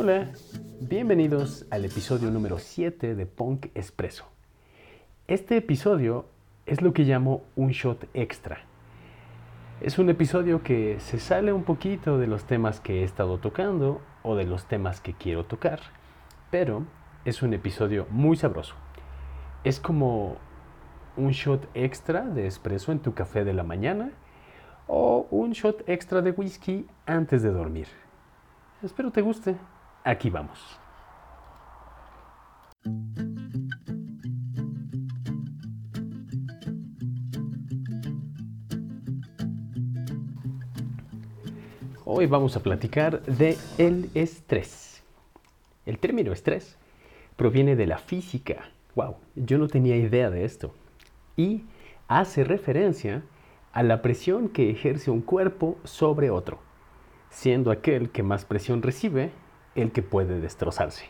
Hola, bienvenidos al episodio número 7 de Punk Expreso. Este episodio es lo que llamo un shot extra. Es un episodio que se sale un poquito de los temas que he estado tocando o de los temas que quiero tocar, pero es un episodio muy sabroso. Es como un shot extra de espresso en tu café de la mañana o un shot extra de whisky antes de dormir. Espero te guste. Aquí vamos. Hoy vamos a platicar de el estrés. El término estrés proviene de la física. Wow, yo no tenía idea de esto. Y hace referencia a la presión que ejerce un cuerpo sobre otro, siendo aquel que más presión recibe el que puede destrozarse.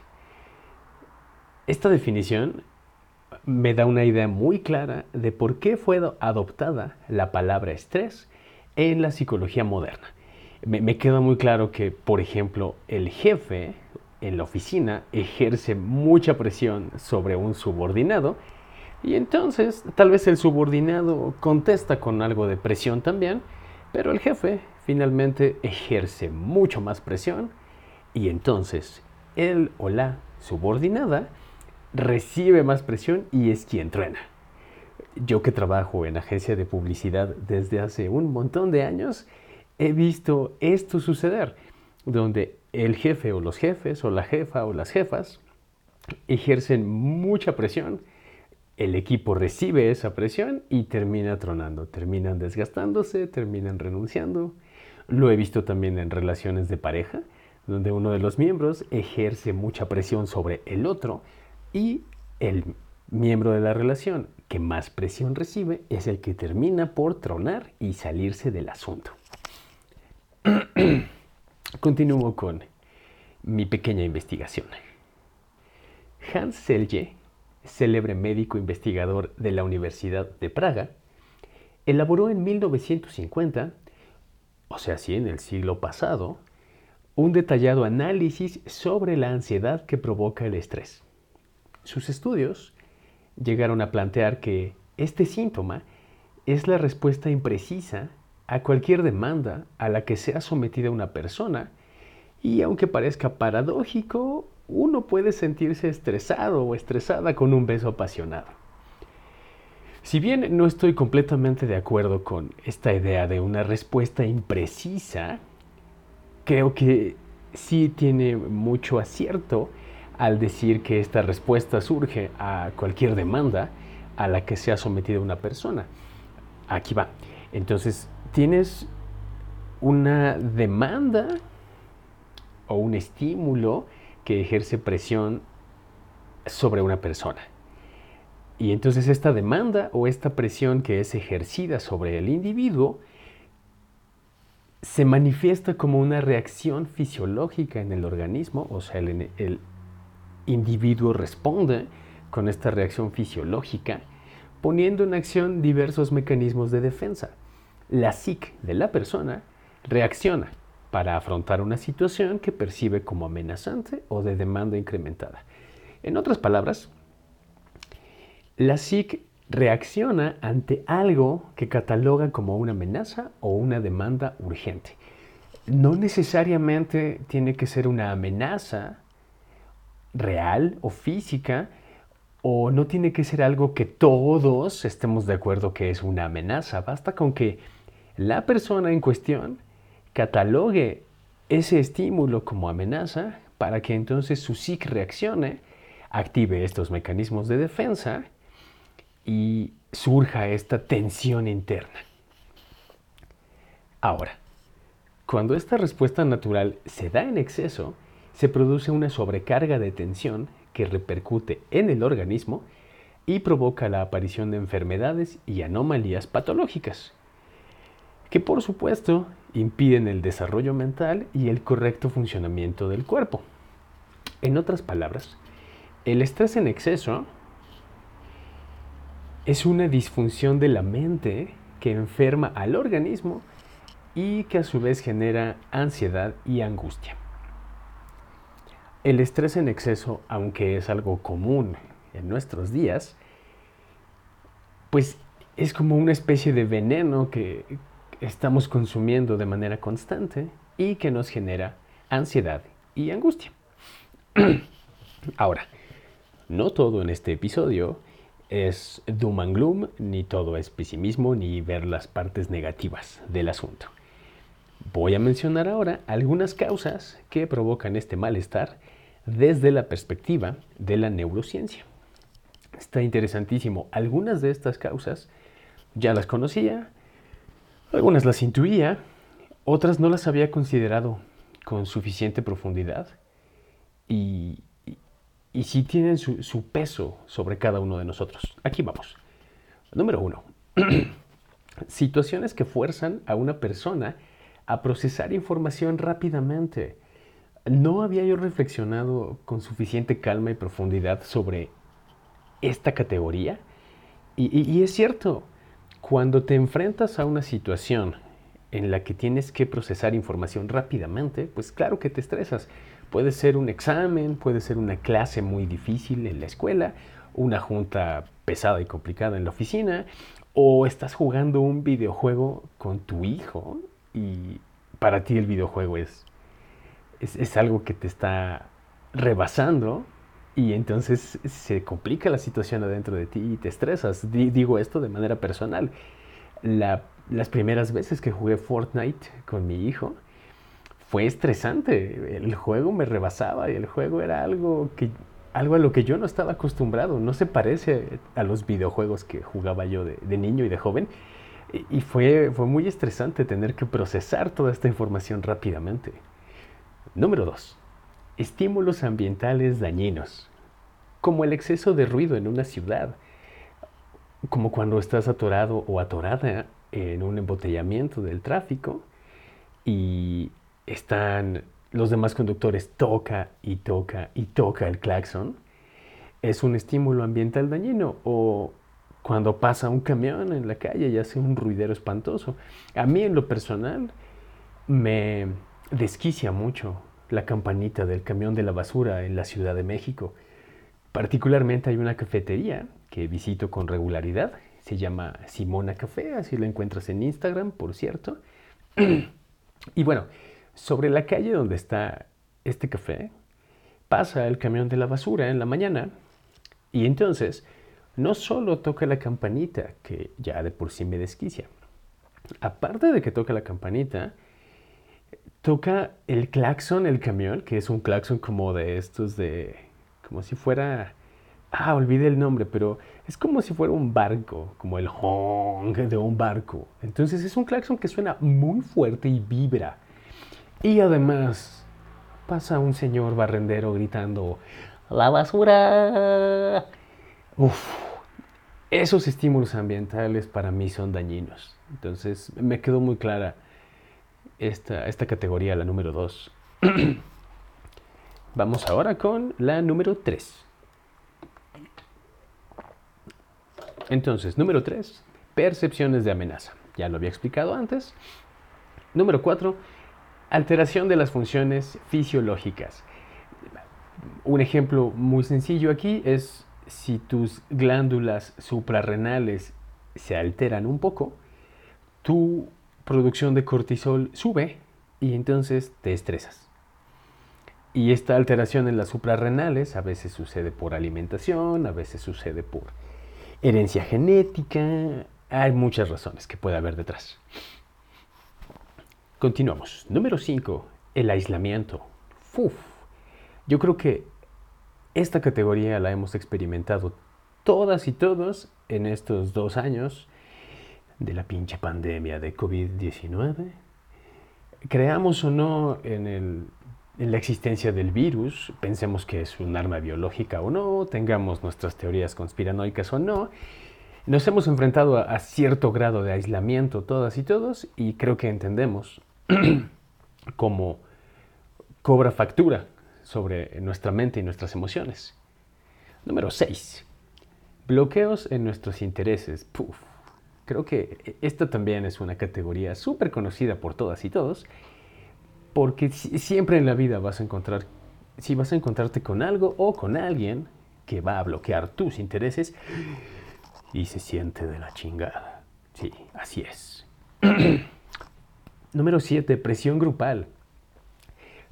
Esta definición me da una idea muy clara de por qué fue adoptada la palabra estrés en la psicología moderna. Me, queda muy claro que, por ejemplo, el jefe en la oficina ejerce mucha presión sobre un subordinado y entonces tal vez el subordinado contesta con algo de presión también, pero el jefe finalmente ejerce mucho más presión y entonces él o la subordinada recibe más presión y es quien truena. Yo que trabajo en agencia de publicidad desde hace un montón de años, he visto esto suceder, donde el jefe o los jefes o la jefa o las jefas ejercen mucha presión, el equipo recibe esa presión y termina tronando, terminan desgastándose, terminan renunciando. Lo he visto también en relaciones de pareja, donde uno de los miembros ejerce mucha presión sobre el otro y el miembro de la relación que más presión recibe es el que termina por tronar y salirse del asunto. Continúo con mi pequeña investigación. Hans Selye, célebre médico investigador de la Universidad de Praga, elaboró en 1950, o sea, sí, en el siglo pasado, un detallado análisis sobre la ansiedad que provoca el estrés. Sus estudios llegaron a plantear que este síntoma es la respuesta imprecisa a cualquier demanda a la que sea sometida una persona y aunque parezca paradójico, uno puede sentirse estresado o estresada con un beso apasionado. Si bien no estoy completamente de acuerdo con esta idea de una respuesta imprecisa, creo que sí tiene mucho acierto al decir que esta respuesta surge a cualquier demanda a la que sea sometida una persona. Aquí va. Entonces, tienes una demanda o un estímulo que ejerce presión sobre una persona. Y entonces esta demanda o esta presión que es ejercida sobre el individuo se manifiesta como una reacción fisiológica en el organismo, o sea, el, individuo responde con esta reacción fisiológica, poniendo en acción diversos mecanismos de defensa. La psique de la persona reacciona para afrontar una situación que percibe como amenazante o de demanda incrementada. En otras palabras, la psique reacciona ante algo que cataloga como una amenaza o una demanda urgente. No necesariamente tiene que ser una amenaza real o física, o no tiene que ser algo que todos estemos de acuerdo que es una amenaza. Basta con que la persona en cuestión catalogue ese estímulo como amenaza para que entonces su psique reaccione, active estos mecanismos de defensa y surja esta tensión interna. Ahora, cuando esta respuesta natural se da en exceso, se produce una sobrecarga de tensión que repercute en el organismo y provoca la aparición de enfermedades y anomalías patológicas, que por supuesto impiden el desarrollo mental y el correcto funcionamiento del cuerpo. En otras palabras, el estrés en exceso es una disfunción de la mente que enferma al organismo y que a su vez genera ansiedad y angustia. El estrés en exceso, aunque es algo común en nuestros días, pues es como una especie de veneno que estamos consumiendo de manera constante y que nos genera ansiedad y angustia. Ahora, no todo en este episodio es doom and gloom, ni todo es pesimismo, ni ver las partes negativas del asunto. Voy a mencionar ahora algunas causas que provocan este malestar desde la perspectiva de la neurociencia. Está interesantísimo. Algunas de estas causas ya las conocía, algunas las intuía, otras no las había considerado con suficiente profundidad y, y, sí tienen su, peso sobre cada uno de nosotros. Aquí vamos. Número uno. Situaciones que fuerzan a una persona a procesar información rápidamente. No había yo reflexionado con suficiente calma y profundidad sobre esta categoría. Y, es cierto, cuando te enfrentas a una situación en la que tienes que procesar información rápidamente, pues claro que te estresas. Puede ser un examen, puede ser una clase muy difícil en la escuela, una junta pesada y complicada en la oficina, o estás jugando un videojuego con tu hijo y para ti el videojuego es, es, algo que te está rebasando y entonces se complica la situación adentro de ti y te estresas. digo esto de manera personal. las primeras veces que jugué Fortnite con mi hijo fue estresante. El juego me rebasaba y el juego era algo, que, algo a lo que yo no estaba acostumbrado. No se parece a los videojuegos que jugaba yo de, niño y de joven. Y fue, fue muy estresante tener que procesar toda esta información rápidamente. Número 2. Estímulos ambientales dañinos, como el exceso de ruido en una ciudad, como cuando estás atorado o atorada en un embotellamiento del tráfico y están los demás conductores toca y toca y toca el claxon, es un estímulo ambiental dañino o cuando pasa un camión en la calle y hace un ruidero espantoso. A mí en lo personal me desquicia mucho la campanita del camión de la basura en la Ciudad de México. Particularmente hay una cafetería que visito con regularidad, se llama Simona Café, así la encuentras en Instagram, por cierto. y bueno, sobre la calle donde está este café, pasa el camión de la basura en la mañana y entonces no solo toca la campanita, que ya de por sí me desquicia. Aparte de que toca la campanita, toca el claxon, el camión, que es un claxon como de estos de... como si fuera... Ah, olvidé el nombre, pero es como si fuera un barco, como el honk de un barco. Entonces es un claxon que suena muy fuerte y vibra. Y además pasa un señor barrendero gritando, ¡La basura! Uf, esos estímulos ambientales para mí son dañinos. Entonces me quedó muy clara esta, esta categoría, la número 2. Vamos ahora con la número 3. Entonces, número 3, percepciones de amenaza. Ya lo había explicado antes. Número 4, alteración de las funciones fisiológicas. Un ejemplo muy sencillo aquí es si tus glándulas suprarrenales se alteran un poco, tu producción de cortisol sube y entonces te estresas. Y esta alteración en las suprarrenales a veces sucede por alimentación, a veces sucede por herencia genética, hay muchas razones que puede haber detrás. Continuamos. Número 5, el aislamiento. Uf, yo creo que esta categoría la hemos experimentado todas y todos en estos dos años de la pinche pandemia de COVID-19. Creamos o no en, la existencia del virus, pensemos que es un arma biológica o no, tengamos nuestras teorías conspiranoicas o no, nos hemos enfrentado a, cierto grado de aislamiento todas y todos y creo que entendemos cómo cobra factura sobre nuestra mente y nuestras emociones. Número 6. Bloqueos en nuestros intereses. Creo que esta también es una categoría súper conocida por todas y todos, porque siempre en la vida vas a encontrar si vas a encontrarte con algo o con alguien que va a bloquear tus intereses y se siente de la chingada. Sí, así es. Número 7, presión grupal.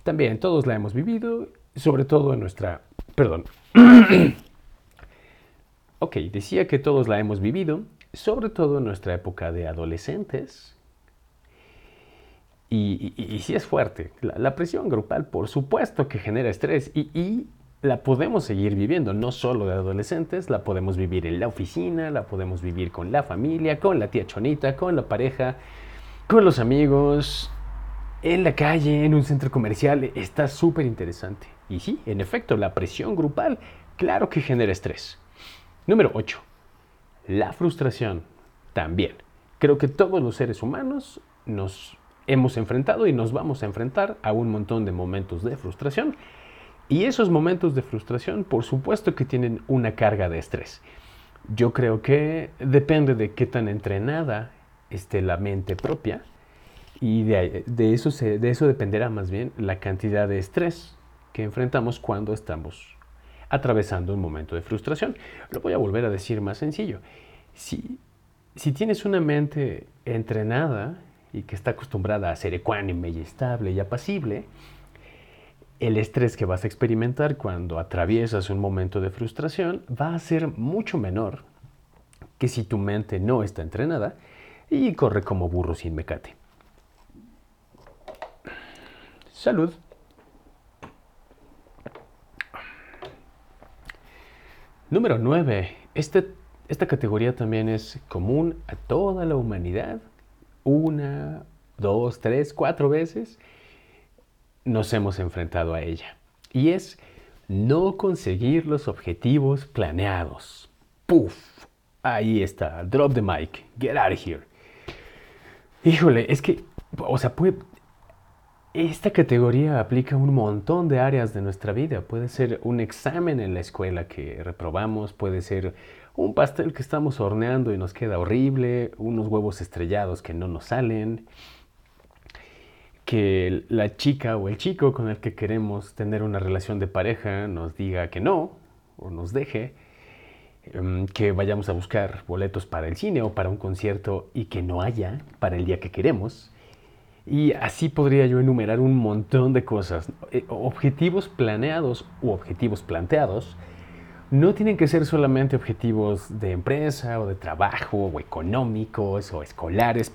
También todos la hemos vivido, sobre todo en nuestra... Perdón. ok, decía que todos la hemos vivido, sobre todo en nuestra época de adolescentes. Y, sí es fuerte. La, presión grupal, por supuesto que genera estrés y la podemos seguir viviendo, no solo de adolescentes, la podemos vivir en la oficina, la podemos vivir con la familia, con la tía chonita, con la pareja, con los amigos, en la calle, en un centro comercial. Está súper interesante. Y sí, en efecto, la presión grupal, claro que genera estrés. Número 8. La frustración. También. Creo que todos los seres humanos nos hemos enfrentado y nos vamos a enfrentar a un montón de momentos de frustración y esos momentos de frustración, por supuesto que tienen una carga de estrés. Yo creo que depende de qué tan entrenada esté la mente propia y de, eso, de eso dependerá más bien la cantidad de estrés que enfrentamos cuando estamos atravesando un momento de frustración. Lo voy a volver a decir más sencillo. Si, si tienes una mente entrenada y que está acostumbrada a ser ecuánime y estable y apacible, el estrés que vas a experimentar cuando atraviesas un momento de frustración va a ser mucho menor que si tu mente no está entrenada y corre como burro sin mecate. Salud. Número 9. Este, esta categoría también es común a toda la humanidad. Una, dos, tres, cuatro veces nos hemos enfrentado a ella. Y es no conseguir los objetivos planeados. ¡Puf! Ahí está, drop the mic, get out of here. Híjole, es que, o sea, puede, esta categoría aplica un montón de áreas de nuestra vida. Puede ser un examen en la escuela que reprobamos, puede ser un pastel que estamos horneando y nos queda horrible, unos huevos estrellados que no nos salen, que la chica o el chico con el que queremos tener una relación de pareja nos diga que no o nos deje, que vayamos a buscar boletos para el cine o para un concierto y que no haya para el día que queremos. Y así podría yo enumerar un montón de cosas. Eh, objetivos planeados u objetivos planteados no tienen que ser solamente objetivos de empresa o de trabajo o económicos o escolares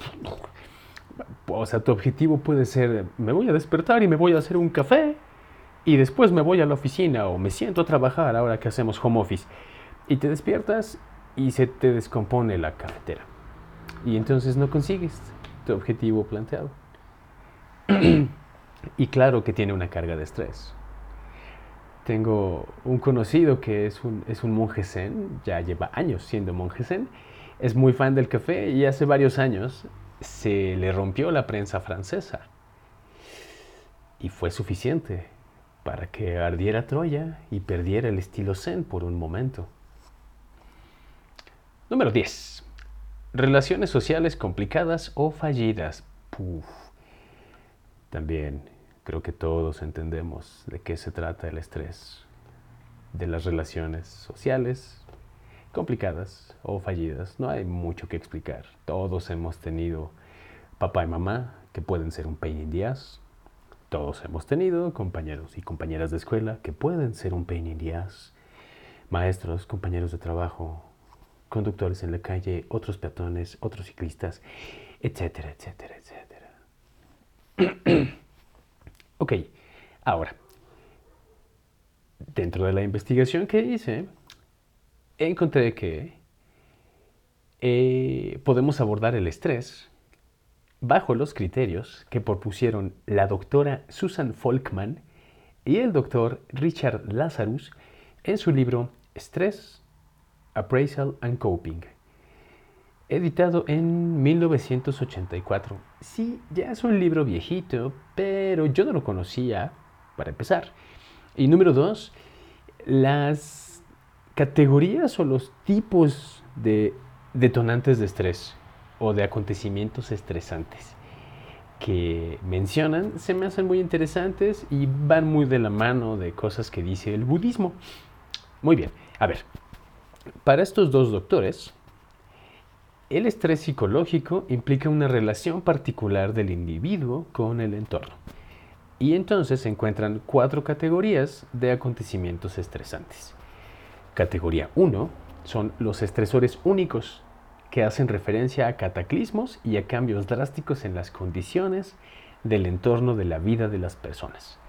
o sea, tu objetivo puede ser, me voy a despertar y me voy a hacer un café y después me voy a la oficina o me siento a trabajar ahora que hacemos home office. Y te despiertas y se te descompone la cafetera. Y entonces no consigues tu objetivo planteado. y claro que tiene una carga de estrés. Tengo un conocido que es un, es un monje zen, ya lleva años siendo monje zen, es muy fan del café y hace varios años se le rompió la prensa francesa y fue suficiente para que ardiera Troya y perdiera el estilo zen por un momento. Número 10. Relaciones sociales complicadas o fallidas. También creo que todos entendemos de qué se trata el estrés, de las relaciones sociales, complicadas o fallidas. No hay mucho que explicar. Todos hemos tenido papá y mamá que pueden ser un pain in. Todos hemos tenido compañeros y compañeras de escuela que pueden ser un pain in the. Maestros, compañeros de trabajo, conductores en la calle, otros peatones, otros ciclistas, etcétera, etcétera, etcétera. ok, ahora, dentro de la investigación que hice, encontré que eh, podemos abordar el estrés bajo los criterios que propusieron la doctora Susan Folkman y el doctor Richard Lazarus en su libro Stress, Appraisal and Coping, editado en 1984. Sí, ya es un libro viejito, pero yo no lo conocía, para empezar. Y número dos, las categorías o los tipos de detonantes de estrés o de acontecimientos estresantes. que mencionan se me hacen muy interesantes y van muy de la mano de cosas que dice el budismo. Muy bien, a ver, para estos dos doctores, el estrés psicológico implica una relación particular del individuo con el entorno. Y entonces se encuentran cuatro categorías de acontecimientos estresantes. Categoría 1 son los estresores únicos, que hacen referencia a cataclismos y a cambios drásticos en las condiciones del entorno de la vida de las personas.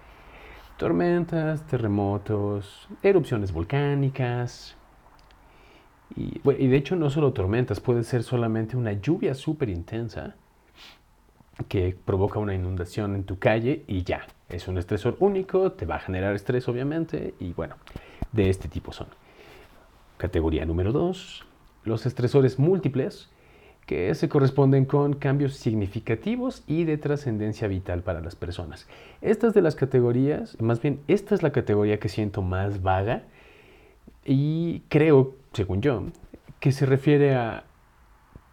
Tormentas, terremotos, erupciones volcánicas. Y, de hecho no solo tormentas, puede ser solamente una lluvia súper intensa que provoca una inundación en tu calle y ya. Es un estresor único, te va a generar estrés obviamente y bueno, de este tipo son. Categoría número 2, los estresores múltiples, que se corresponden con cambios significativos y de trascendencia vital para las personas. Estas de las categorías, más bien, esta es la categoría que siento más vaga y creo, según yo, que se refiere a,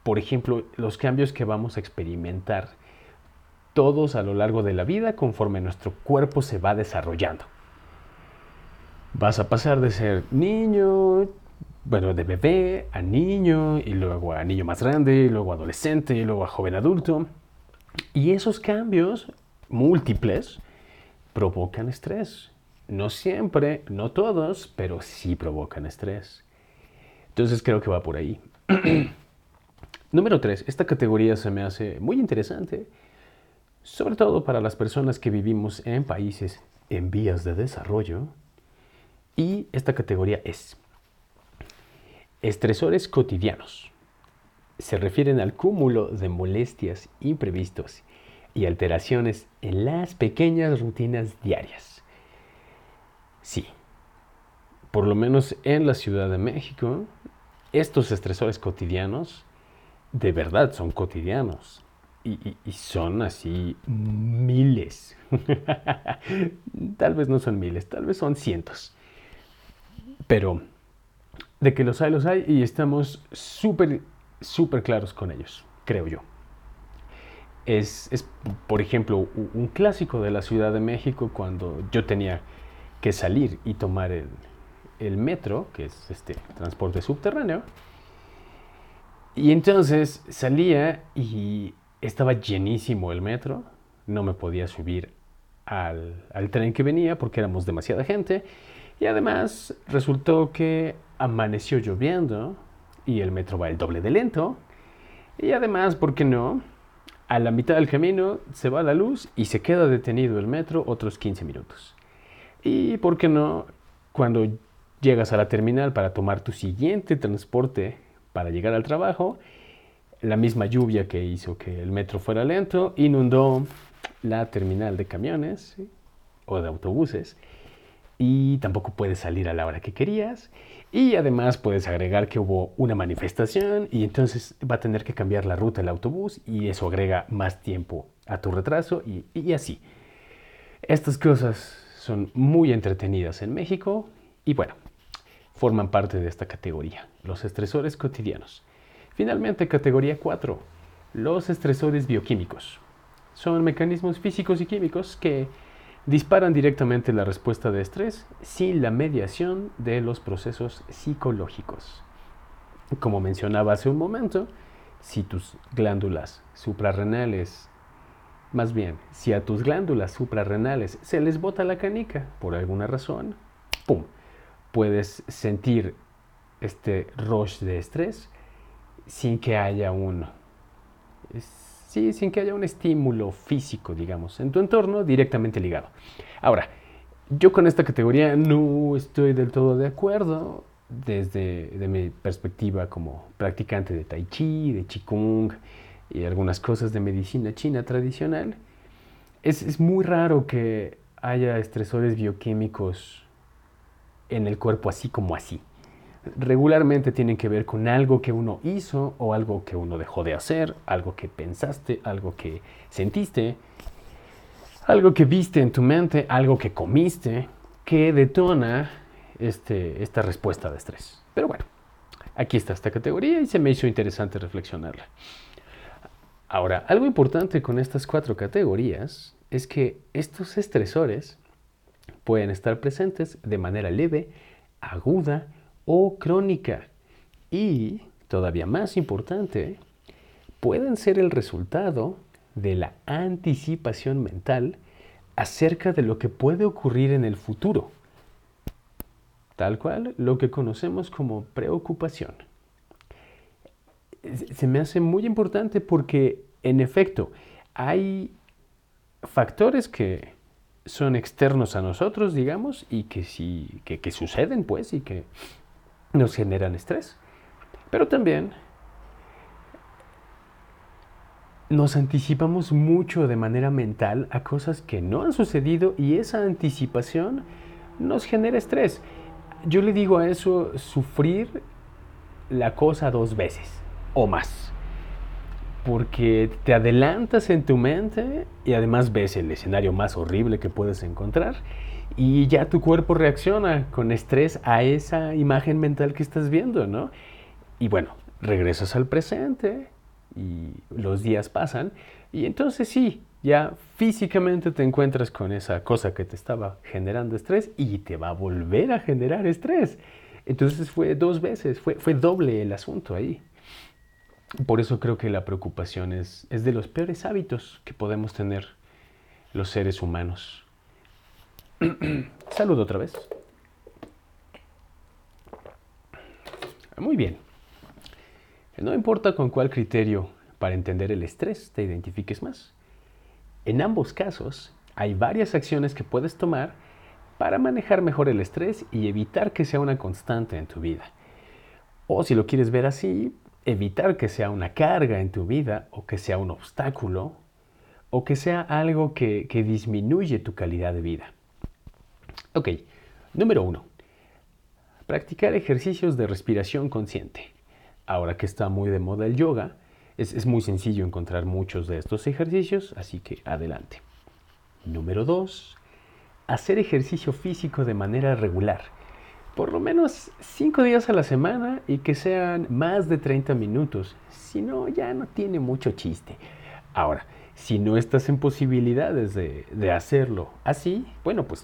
por ejemplo, los cambios que vamos a experimentar todos a lo largo de la vida conforme nuestro cuerpo se va desarrollando. Vas a pasar de ser niño, bueno, de bebé a niño, y luego a niño más grande, y luego adolescente, y luego a joven adulto. Y esos cambios múltiples provocan estrés. No siempre, no todos, pero sí provocan estrés. Entonces creo que va por ahí. Número 3. Esta categoría se me hace muy interesante, sobre todo para las personas que vivimos en países en vías de desarrollo. Y esta categoría es Estresores cotidianos. Se refieren al cúmulo de molestias imprevistos y alteraciones en las pequeñas rutinas diarias. Sí, por lo menos en la Ciudad de México, estos estresores cotidianos de verdad son cotidianos y, son así miles. tal vez no son miles, tal vez son cientos. Pero de que los hay, los hay y estamos súper, súper claros con ellos, creo yo. Es, por ejemplo, un clásico de la Ciudad de México cuando yo tenía que salir y tomar el, metro, que es este transporte subterráneo. Y entonces salía y estaba llenísimo el metro, no me podía subir al, al tren que venía porque éramos demasiada gente. Y además resultó que amaneció lloviendo y el metro va el doble de lento. Y además, ¿por qué no? A la mitad del camino se va la luz y se queda detenido el metro otros 15 minutos. Y ¿por qué no? Cuando llegas a la terminal para tomar tu siguiente transporte para llegar al trabajo, la misma lluvia que hizo que el metro fuera lento inundó la terminal de camiones o de autobuses y tampoco puedes salir a la hora que querías y además puedes agregar que hubo una manifestación y entonces va a tener que cambiar la ruta del autobús y eso agrega más tiempo a tu retraso y, así. Estas cosas son muy entretenidas en México y bueno, forman parte de esta categoría, los estresores cotidianos. Finalmente, categoría 4, los estresores bioquímicos. Son mecanismos físicos y químicos que disparan directamente la respuesta de estrés sin la mediación de los procesos psicológicos. Como mencionaba hace un momento, si tus glándulas suprarrenales, más bien, si a tus glándulas suprarrenales se les bota la canica por alguna razón, ¡pum! Puedes sentir este rush de estrés sin que haya un Sí, sin que haya un estímulo físico, digamos, en tu entorno directamente ligado. Ahora, yo con esta categoría no estoy del todo de acuerdo desde mi perspectiva como practicante de tai chi, de qigong y algunas cosas de medicina china tradicional. Es, es muy raro que haya estresores bioquímicos en el cuerpo así como así regularmente tienen que ver con algo que uno hizo o algo que uno dejó de hacer, algo que pensaste, algo que sentiste, algo que viste en tu mente, algo que comiste, que detona este, esta respuesta de estrés. Pero bueno, aquí está esta categoría y se me hizo interesante reflexionarla. Ahora, algo importante con estas cuatro categorías es que estos estresores pueden estar presentes de manera leve, aguda o crónica. Y, todavía más importante, pueden ser el resultado de la anticipación mental acerca de lo que puede ocurrir en el futuro. Tal cual lo que conocemos como preocupación. Se me hace muy importante porque, en efecto, hay factores que son externos a nosotros, digamos, y que, sí, que, suceden, pues, y que nos generan estrés. Pero también nos anticipamos mucho de manera mental a cosas que no han sucedido y esa anticipación nos genera estrés. Yo le digo a eso sufrir la cosa dos veces o más porque te adelantas en tu mente y además ves el escenario más horrible que puedes encontrar y ya tu cuerpo reacciona con estrés a esa imagen mental que estás viendo, ¿no? Y bueno, regresas al presente y los días pasan y entonces sí, ya físicamente te encuentras con esa cosa que te estaba generando estrés y te va a volver a generar estrés. Entonces fue dos veces, fue, fue doble el asunto ahí. Por eso creo que la preocupación es, es de los peores hábitos que podemos tener los seres humanos. Saludo otra vez. Muy bien. No importa con cuál criterio para entender el estrés te identifiques más. En ambos casos, hay varias acciones que puedes tomar para manejar mejor el estrés y evitar que sea una constante en tu vida. O si lo quieres ver así, evitar que sea una carga en tu vida o que sea un obstáculo o que sea algo que, disminuye tu calidad de vida. Ok, número uno. Practicar ejercicios de respiración consciente. Ahora que está muy de moda el yoga, es, es muy sencillo encontrar muchos de estos ejercicios, así que adelante. Número dos. Hacer ejercicio físico de manera regular por lo menos 5 días a la semana y que sean más de 30 minutos. Si no, ya no tiene mucho chiste. Ahora, si no estás en posibilidades de, de hacerlo así, bueno, pues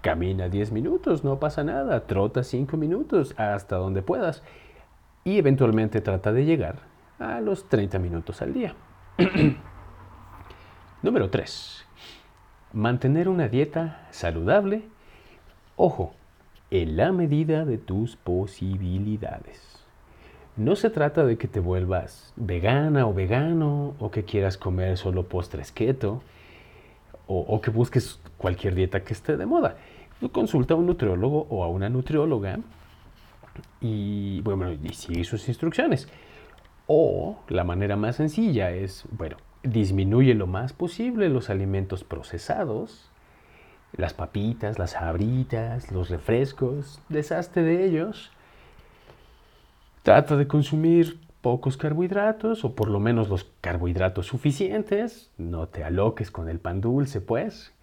camina 10 minutos, no pasa nada. Trota 5 minutos hasta donde puedas. Y eventualmente trata de llegar a los 30 minutos al día. Número 3. Mantener una dieta saludable. Ojo, en la medida de tus posibilidades. No se trata de que te vuelvas vegana o vegano o que quieras comer solo postres keto o, que busques cualquier dieta que esté de moda. consulta a un nutriólogo o a una nutrióloga y, bueno, y sigue sus instrucciones. O la manera más sencilla es, bueno, disminuye lo más posible los alimentos procesados las papitas, las abritas, los refrescos, deshazte de ellos. Trata de consumir pocos carbohidratos o por lo menos los carbohidratos suficientes. No te aloques con el pan dulce, pues.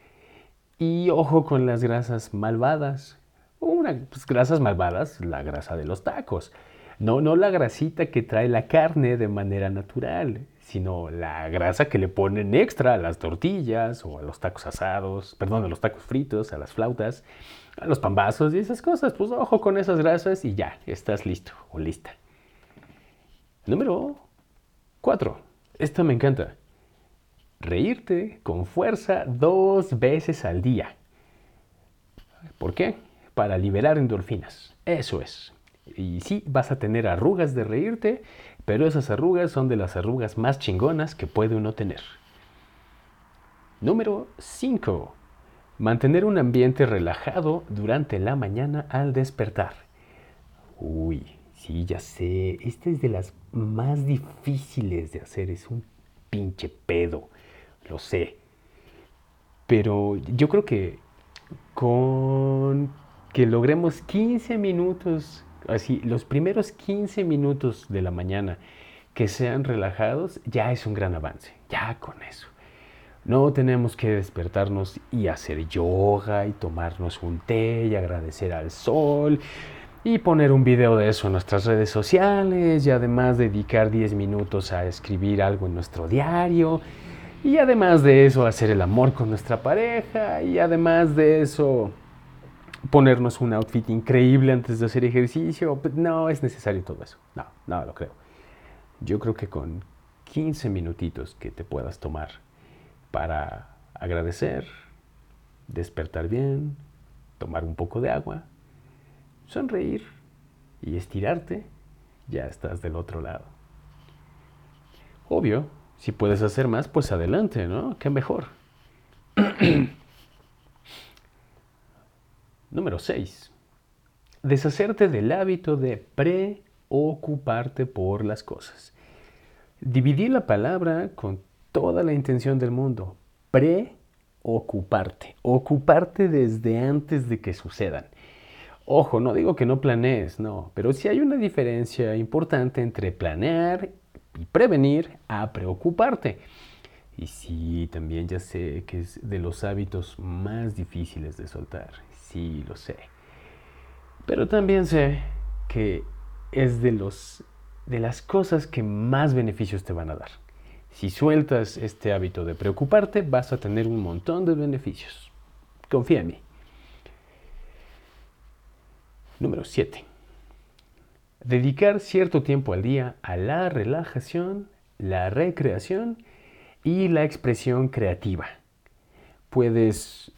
Y ojo con las grasas malvadas. Una, pues, grasas malvadas, la grasa de los tacos. No, no la grasita que trae la carne de manera natural sino la grasa que le ponen extra a las tortillas o a los tacos asados, perdón, a los tacos fritos, a las flautas, a los pambazos y esas cosas. Pues ojo con esas grasas y ya, estás listo o lista. Número 4. Esta me encanta. Reírte con fuerza dos veces al día. ¿Por qué? Para liberar endorfinas. Eso es. Y sí, vas a tener arrugas de reírte, pero esas arrugas son de las arrugas más chingonas que puede uno tener. Número 5. Mantener un ambiente relajado durante la mañana al despertar. Uy, sí, ya sé. Esta es de las más difíciles de hacer. Es un pinche pedo. Lo sé. Pero yo creo que con que logremos 15 minutos así, los primeros 15 minutos de la mañana que sean relajados, ya es un gran avance, ya con eso. No tenemos que despertarnos y hacer yoga y tomarnos un té y agradecer al sol y poner un video de eso en nuestras redes sociales y además dedicar 10 minutos a escribir algo en nuestro diario y además de eso hacer el amor con nuestra pareja y además de eso ponernos un outfit increíble antes de hacer ejercicio. Pues, no es necesario todo eso. No, no lo creo. Yo creo que con 15 minutitos que te puedas tomar para agradecer, despertar bien, tomar un poco de agua, sonreír y estirarte, ya estás del otro lado. Obvio, si puedes hacer más, pues adelante, ¿no? Qué mejor. Número 6. Deshacerte del hábito de preocuparte por las cosas. Dividir la palabra con toda la intención del mundo. Preocuparte. Ocuparte desde antes de que sucedan. Ojo, no digo que no planees, no, pero sí hay una diferencia importante entre planear y prevenir a preocuparte. Y sí, también ya sé que es de los hábitos más difíciles de soltar. Lo sé. Pero también sé que es de, los, de las cosas que más beneficios te van a dar. Si sueltas este hábito de preocuparte, vas a tener un montón de beneficios. Confía en mí. Número 7. Dedicar cierto tiempo al día a la relajación, la recreación y la expresión creativa. Puedes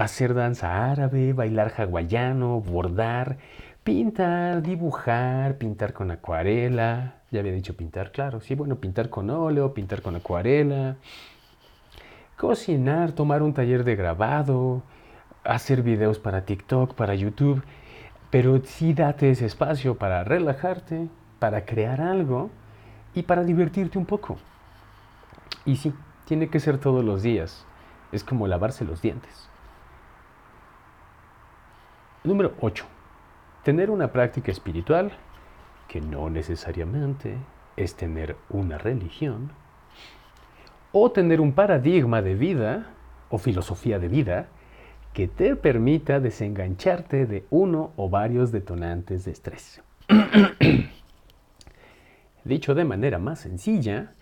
hacer danza árabe, bailar hawaiano, bordar, pintar, dibujar, pintar con acuarela. Ya había dicho pintar, claro, sí, bueno, pintar con óleo, pintar con acuarela, cocinar, tomar un taller de grabado, hacer videos para TikTok, para YouTube. Pero sí date ese espacio para relajarte, para crear algo y para divertirte un poco. Y sí, tiene que ser todos los días. Es como lavarse los dientes. Número 8. Tener una práctica espiritual que no necesariamente es tener una religión o tener un paradigma de vida o filosofía de vida que te permita desengancharte de uno o varios detonantes de estrés. Dicho de manera más sencilla,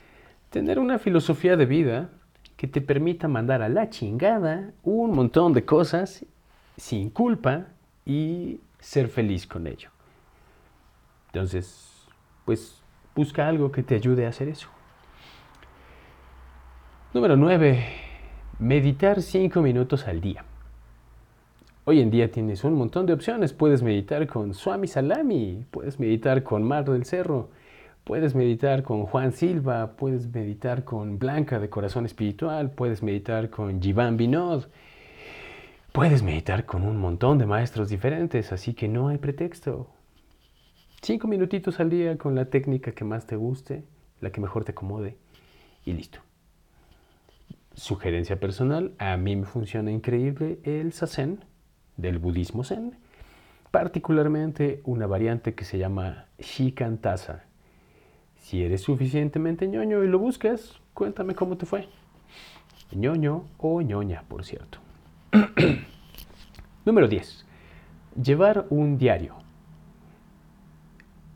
tener una filosofía de vida que te permita mandar a la chingada un montón de cosas sin culpa y ser feliz con ello. Entonces, pues busca algo que te ayude a hacer eso. Número 9. Meditar 5 minutos al día. Hoy en día tienes un montón de opciones. Puedes meditar con Swami Salami, puedes meditar con Mar del Cerro, puedes meditar con Juan Silva, puedes meditar con Blanca de Corazón Espiritual, puedes meditar con Jivan Binod, puedes meditar con un montón de maestros diferentes, así que no hay pretexto. Cinco minutitos al día con la técnica que más te guste, la que mejor te acomode y listo. Sugerencia personal, a mí me funciona increíble el sasen del budismo zen, particularmente una variante que se llama Shikantasa. Si eres suficientemente ñoño y lo buscas, cuéntame cómo te fue. ñoño o ñoña, por cierto. Número 10. Llevar un diario.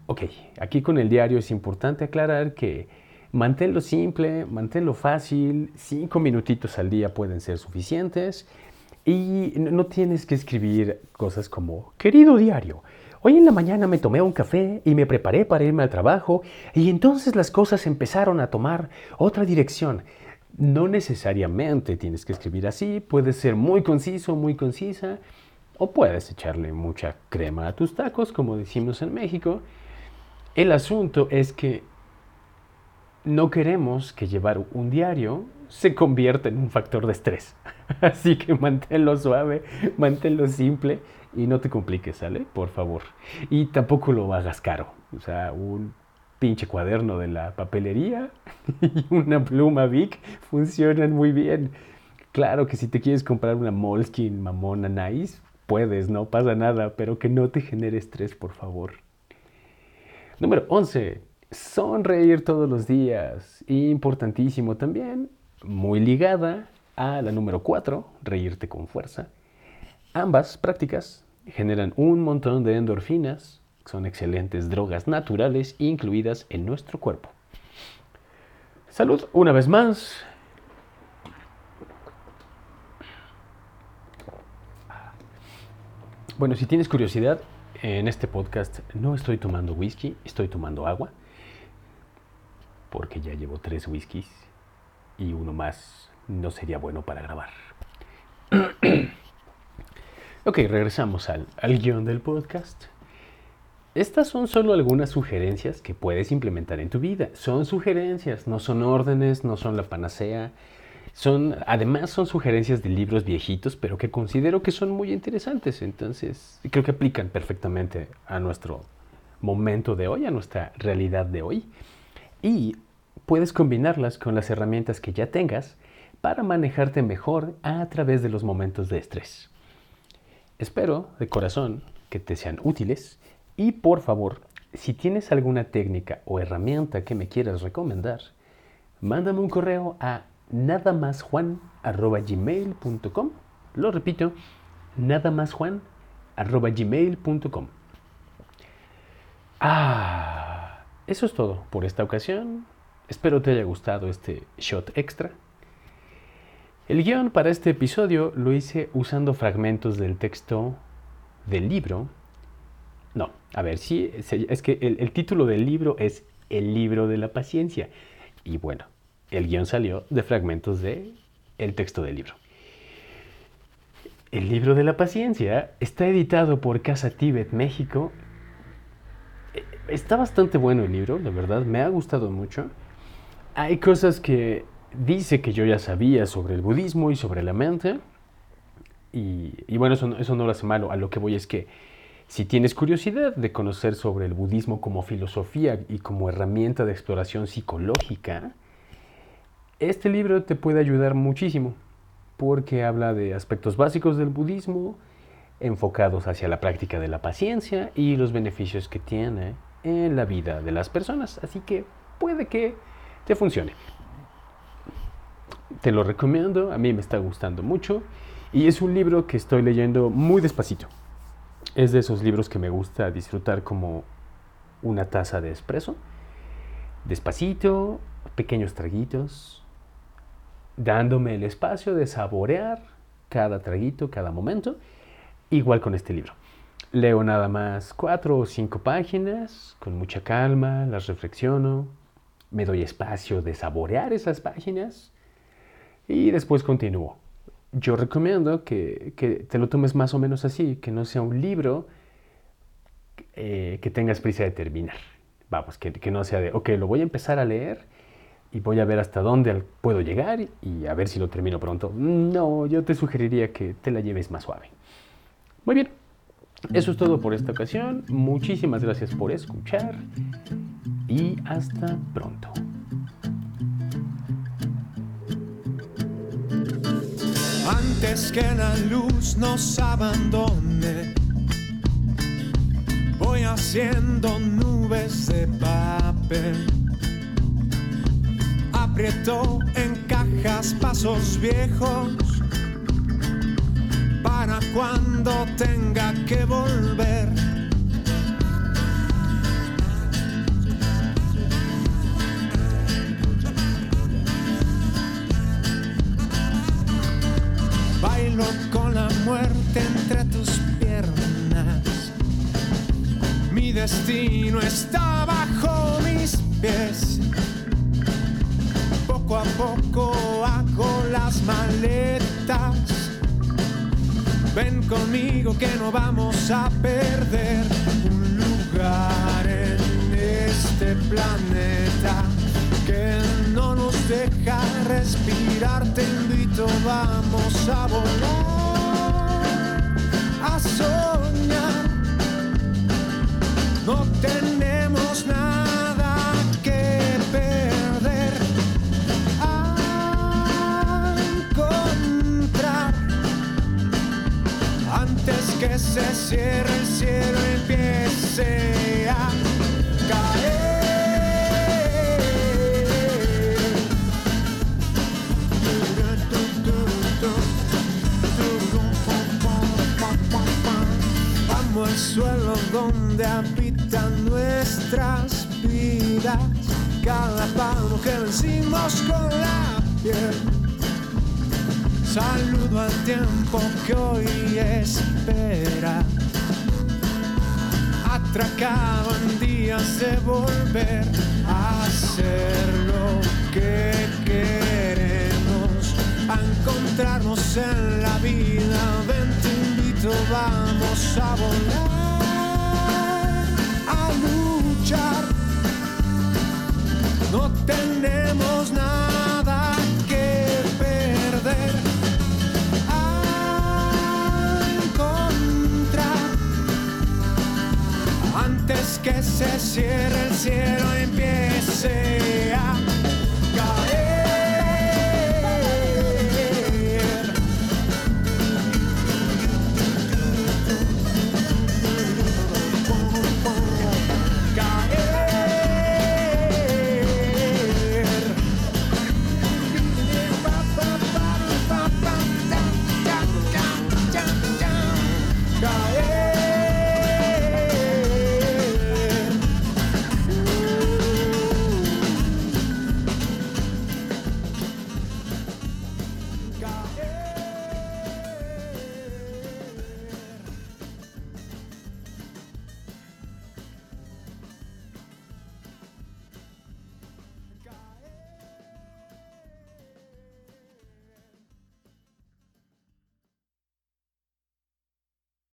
Ok, aquí con el diario es importante aclarar que manténlo simple, manténlo fácil, cinco minutitos al día pueden ser suficientes y no tienes que escribir cosas como, querido diario, hoy en la mañana me tomé un café y me preparé para irme al trabajo y entonces las cosas empezaron a tomar otra dirección. No necesariamente tienes que escribir así, puedes ser muy conciso, muy concisa, o puedes echarle mucha crema a tus tacos, como decimos en México. El asunto es que no queremos que llevar un diario se convierta en un factor de estrés. Así que manténlo suave, manténlo simple y no te compliques, ¿sale? Por favor. Y tampoco lo hagas caro. O sea, un pinche cuaderno de la papelería y una pluma Vic funcionan muy bien. Claro que si te quieres comprar una Moleskine mamona nice, puedes, no pasa nada, pero que no te genere estrés, por favor. Número 11. Sonreír todos los días. Importantísimo también, muy ligada a la número 4, reírte con fuerza. Ambas prácticas generan un montón de endorfinas, son excelentes drogas naturales incluidas en nuestro cuerpo. Salud una vez más. Bueno, si tienes curiosidad, en este podcast no estoy tomando whisky, estoy tomando agua, porque ya llevo tres whiskies y uno más no sería bueno para grabar. ok, regresamos al, al guion del podcast. Estas son solo algunas sugerencias que puedes implementar en tu vida. Son sugerencias, no son órdenes, no son la panacea. Son, además son sugerencias de libros viejitos, pero que considero que son muy interesantes. Entonces, creo que aplican perfectamente a nuestro momento de hoy, a nuestra realidad de hoy. Y puedes combinarlas con las herramientas que ya tengas para manejarte mejor a través de los momentos de estrés. Espero de corazón que te sean útiles y por favor, si tienes alguna técnica o herramienta que me quieras recomendar, mándame un correo a nadamasjuan.gmail.com Lo repito, nadamasjuan.gmail.com Ah, eso es todo por esta ocasión. Espero te haya gustado este shot extra. El guion para este episodio lo hice usando fragmentos del texto del libro. No, a ver, sí, es que el, título del libro es El libro de la paciencia. Y bueno, el guion salió de fragmentos de el texto del libro. El libro de la paciencia está editado por Casa Tíbet México. Está bastante bueno el libro, la verdad, me ha gustado mucho. Hay cosas que dice que yo ya sabía sobre el budismo y sobre la mente. Y, bueno, eso no lo hace malo. A lo que voy es que si tienes curiosidad de conocer sobre el budismo como filosofía y como herramienta de exploración psicológica, este libro te puede ayudar muchísimo porque habla de aspectos básicos del budismo enfocados hacia la práctica de la paciencia y los beneficios que tiene en la vida de las personas. Así que puede que te funcione. Te lo recomiendo, a mí me está gustando mucho y es un libro que estoy leyendo muy despacito. Es de esos libros que me gusta disfrutar como una taza de espresso. Despacito, pequeños traguitos, dándome el espacio de saborear cada traguito, cada momento, igual con este libro. Leo nada más cuatro o cinco páginas, con mucha calma, las reflexiono, me doy espacio de saborear esas páginas y después continúo. Yo recomiendo que, te lo tomes más o menos así, que no sea un libro eh, que tengas prisa de terminar. Vamos, que, que, no sea de, ok, lo voy a empezar a leer y voy a ver hasta dónde puedo llegar y a ver si lo termino pronto. No, yo te sugeriría que te la lleves más suave. Muy bien, eso es todo por esta ocasión. Muchísimas gracias por escuchar y hasta pronto. Antes que la luz nos abandone, voy haciendo nubes de papel. Aprieto en cajas pasos viejos para cuando tenga que volver muerte entre tus piernas. Mi destino está bajo mis pies. Poco a poco hago las maletas. Ven conmigo que no vamos a perder un lugar en este planeta que no nos deja respirar. Te invito, vamos a volar, soñar. No tenemos nada que perder. A encontrar antes que se cierre el cielo empiece donde habitan nuestras vidas. Cada paso que vencimos con la piel. Saludo al tiempo que hoy espera. Atracaban días de volver a hacer lo que queremos, a encontrarnos en la vida. Ven, te invito, vamos a volar, No tenemos nada que perder. A encontrar antes que se cierre el cielo empiece